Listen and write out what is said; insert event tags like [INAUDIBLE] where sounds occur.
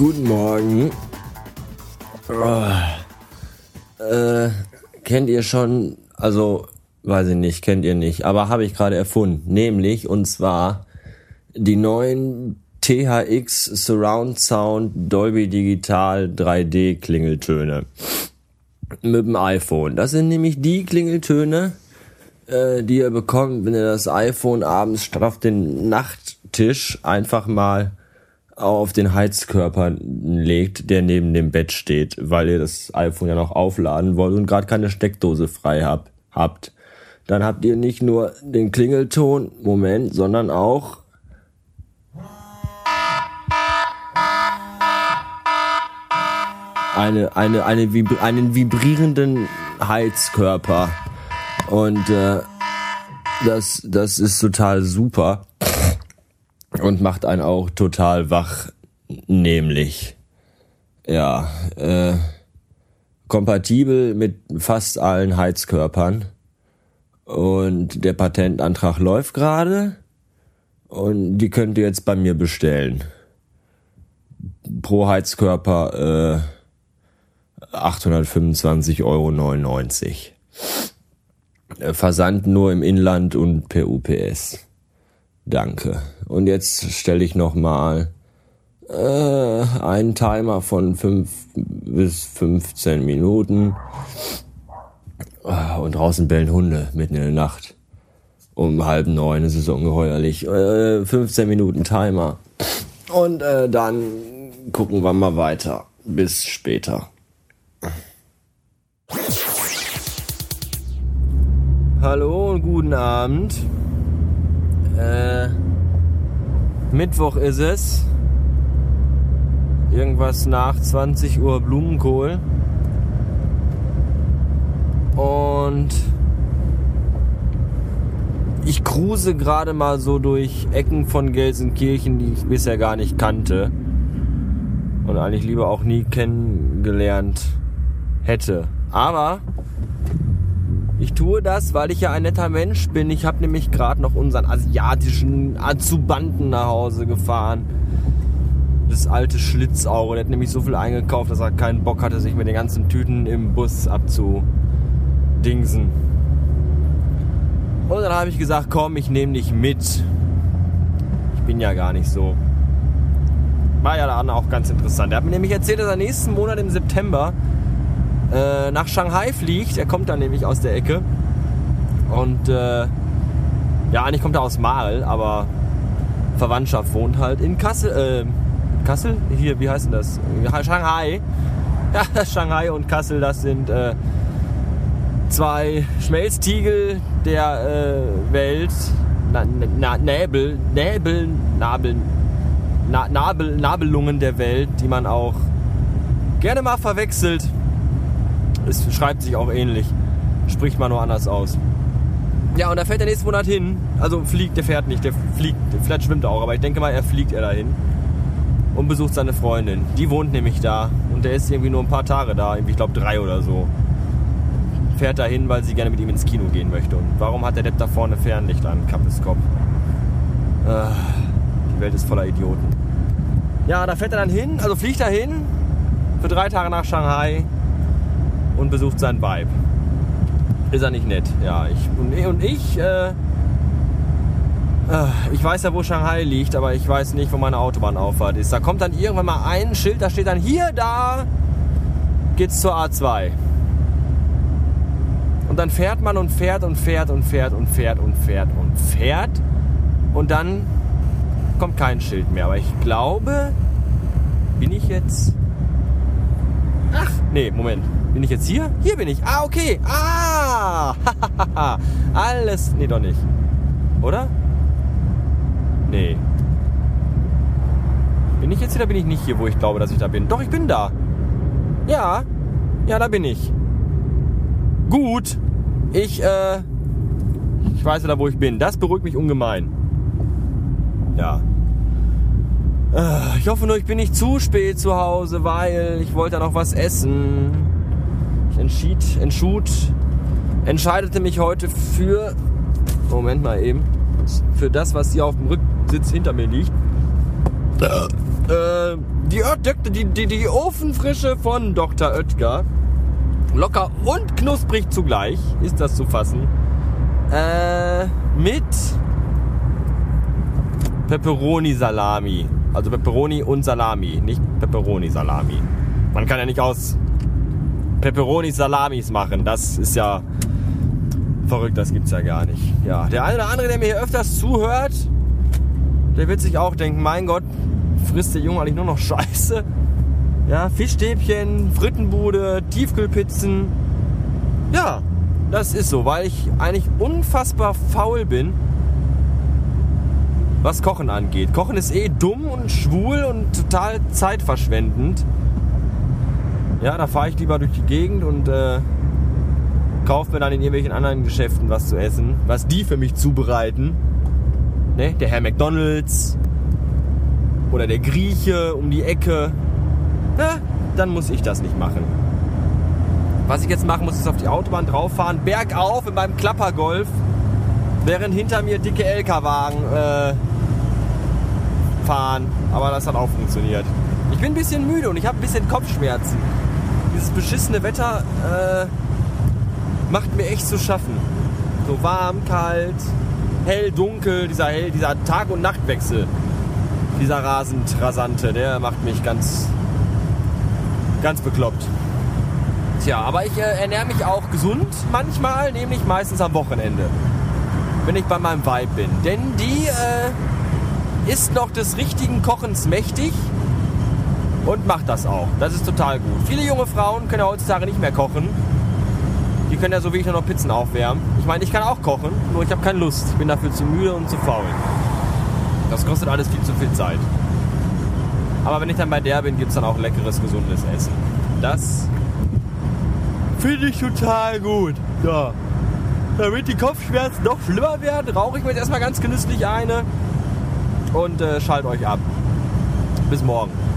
Guten Morgen. Oh. Äh, kennt ihr schon, also weiß ich nicht, kennt ihr nicht, aber habe ich gerade erfunden. Nämlich, und zwar die neuen THX Surround Sound Dolby Digital 3D Klingeltöne mit dem iPhone. Das sind nämlich die Klingeltöne, äh, die ihr bekommt, wenn ihr das iPhone abends statt auf den Nachttisch einfach mal auf den Heizkörper legt, der neben dem Bett steht, weil ihr das iPhone ja noch aufladen wollt und gerade keine Steckdose frei hab, habt. Dann habt ihr nicht nur den Klingelton, Moment, sondern auch eine, eine, eine Vibri einen vibrierenden Heizkörper. Und äh, das, das ist total super und macht einen auch total wach, nämlich ja, äh, kompatibel mit fast allen Heizkörpern und der Patentantrag läuft gerade und die könnt ihr jetzt bei mir bestellen. Pro Heizkörper äh, 825,99 Euro. Äh, Versand nur im Inland und per UPS. Danke. Und jetzt stelle ich noch mal äh, einen Timer von 5 bis 15 Minuten. Ah, und draußen bellen Hunde mitten in der Nacht. Um halb neun ist es ungeheuerlich. Äh, 15 Minuten Timer. Und äh, dann gucken wir mal weiter. Bis später. Hallo und guten Abend. Äh, Mittwoch ist es. Irgendwas nach 20 Uhr Blumenkohl. Und ich cruise gerade mal so durch Ecken von Gelsenkirchen, die ich bisher gar nicht kannte. Und eigentlich lieber auch nie kennengelernt hätte. Aber ich tue das, weil ich ja ein netter Mensch bin. Ich habe nämlich gerade noch unseren asiatischen Azubanten nach Hause gefahren. Das alte Schlitzauge. Der hat nämlich so viel eingekauft, dass er keinen Bock hatte, sich mit den ganzen Tüten im Bus abzudingsen. Und dann habe ich gesagt, komm, ich nehme dich mit. Ich bin ja gar nicht so. War ja dann auch ganz interessant. Er hat mir nämlich erzählt, dass er nächsten Monat im September äh, nach Shanghai fliegt. Er kommt dann nämlich aus der Ecke. Und äh, ja, eigentlich kommt er aus Marl, aber Verwandtschaft wohnt halt in Kassel. Äh, Kassel? Hier, wie heißt denn das? Shanghai. [LAUGHS] Ja, Shanghai und Kassel, das sind äh, zwei Schmelztiegel der äh, Welt. Na, na, Näbel, Näbel, Nabel, na, Nabel, Nabelungen der Welt, die man auch gerne mal verwechselt. Es schreibt sich auch ähnlich. Spricht man nur anders aus. Ja, und da fährt er nächsten Monat hin. Also fliegt, der fährt nicht, der fliegt, vielleicht schwimmt er auch, aber ich denke mal, er fliegt er dahin. Und besucht seine Freundin. Die wohnt nämlich da. Und der ist irgendwie nur ein paar Tage da, ich glaube drei oder so. Fährt dahin, weil sie gerne mit ihm ins Kino gehen möchte. Und warum hat der Depp da vorne Fernlicht an? Kappes Kopf. Äh, die Welt ist voller Idioten. Ja, da fährt er dann hin, also fliegt er hin. Für drei Tage nach Shanghai und besucht sein Weib. Ist er nicht nett? Ja, ich und, ich, äh, äh, ich weiß ja, wo Shanghai liegt, aber ich weiß nicht, wo meine Autobahnauffahrt ist. Da kommt dann irgendwann mal ein Schild, da steht dann hier, da geht's zur A2. Und dann fährt man und fährt und fährt und fährt und fährt und fährt und fährt. Und dann kommt kein Schild mehr. Aber ich glaube, bin ich jetzt. Ach, nee, Moment. Bin ich jetzt hier? Hier bin ich. Ah, okay. Ah! [LAUGHS] Alles. Nee, doch nicht. Oder? Nee. Bin ich jetzt hier oder bin ich nicht hier, wo ich glaube, dass ich da bin? Doch, ich bin da. Ja. Ja, da bin ich. Gut. Ich, äh, ich weiß wieder, wo ich bin. Das beruhigt mich ungemein. Ja. Äh, ich hoffe nur, ich bin nicht zu spät zu Hause, weil ich wollte noch was essen. Entschied, entschut, entscheidete mich heute für, Moment mal eben, für das, was hier auf dem Rücksitz hinter mir liegt. Äh, die, die, die, die Ofenfrische von Dr. Oetker. Locker und knusprig zugleich ist das zu fassen. Äh, mit Pepperoni Salami. Also Pepperoni und Salami, nicht Pepperoni Salami. Man kann ja nicht aus Pepperoni Salamis machen. Das ist ja verrückt, das gibt's ja gar nicht. Ja, der eine oder andere, der mir hier öfters zuhört, der wird sich auch denken, mein Gott, frisst der Junge eigentlich nur noch Scheiße. Ja, Fischstäbchen, Frittenbude, Tiefkühlpizzen. Ja, das ist so, weil ich eigentlich unfassbar faul bin, was Kochen angeht. Kochen ist eh dumm und schwul und total zeitverschwendend. Ja, da fahre ich lieber durch die Gegend und äh, kaufe mir dann in irgendwelchen anderen Geschäften was zu essen, was die für mich zubereiten. Ne? Der Herr McDonalds oder der Grieche um die Ecke. Na, dann muss ich das nicht machen. Was ich jetzt machen muss, ist auf die Autobahn drauf fahren, bergauf in meinem Klappergolf, während hinter mir dicke LKW-Wagen äh, fahren. Aber das hat auch funktioniert. Ich bin ein bisschen müde und ich habe ein bisschen Kopfschmerzen. Dieses beschissene Wetter äh, macht mir echt zu schaffen. So warm, kalt, hell, dunkel, dieser, hell, dieser Tag- und Nachtwechsel. Dieser rasend rasante, der macht mich ganz, ganz bekloppt. Tja, aber ich äh, ernähre mich auch gesund manchmal, nämlich meistens am Wochenende. Wenn ich bei meinem Vibe bin. Denn die äh, ist noch des richtigen Kochens mächtig und macht das auch. Das ist total gut. Viele junge Frauen können ja heutzutage nicht mehr kochen. Die können ja so wie ich nur noch Pizzen aufwärmen. Ich meine, ich kann auch kochen, nur ich habe keine Lust. Ich bin dafür zu müde und zu faul. Das kostet alles viel zu viel Zeit. Aber wenn ich dann bei der bin, gibt es dann auch leckeres, gesundes Essen. Das finde ich total gut. Ja. Damit die Kopfschmerzen noch schlimmer werden, rauche ich mir jetzt erstmal ganz genüsslich eine und äh, schalt euch ab. Bis morgen.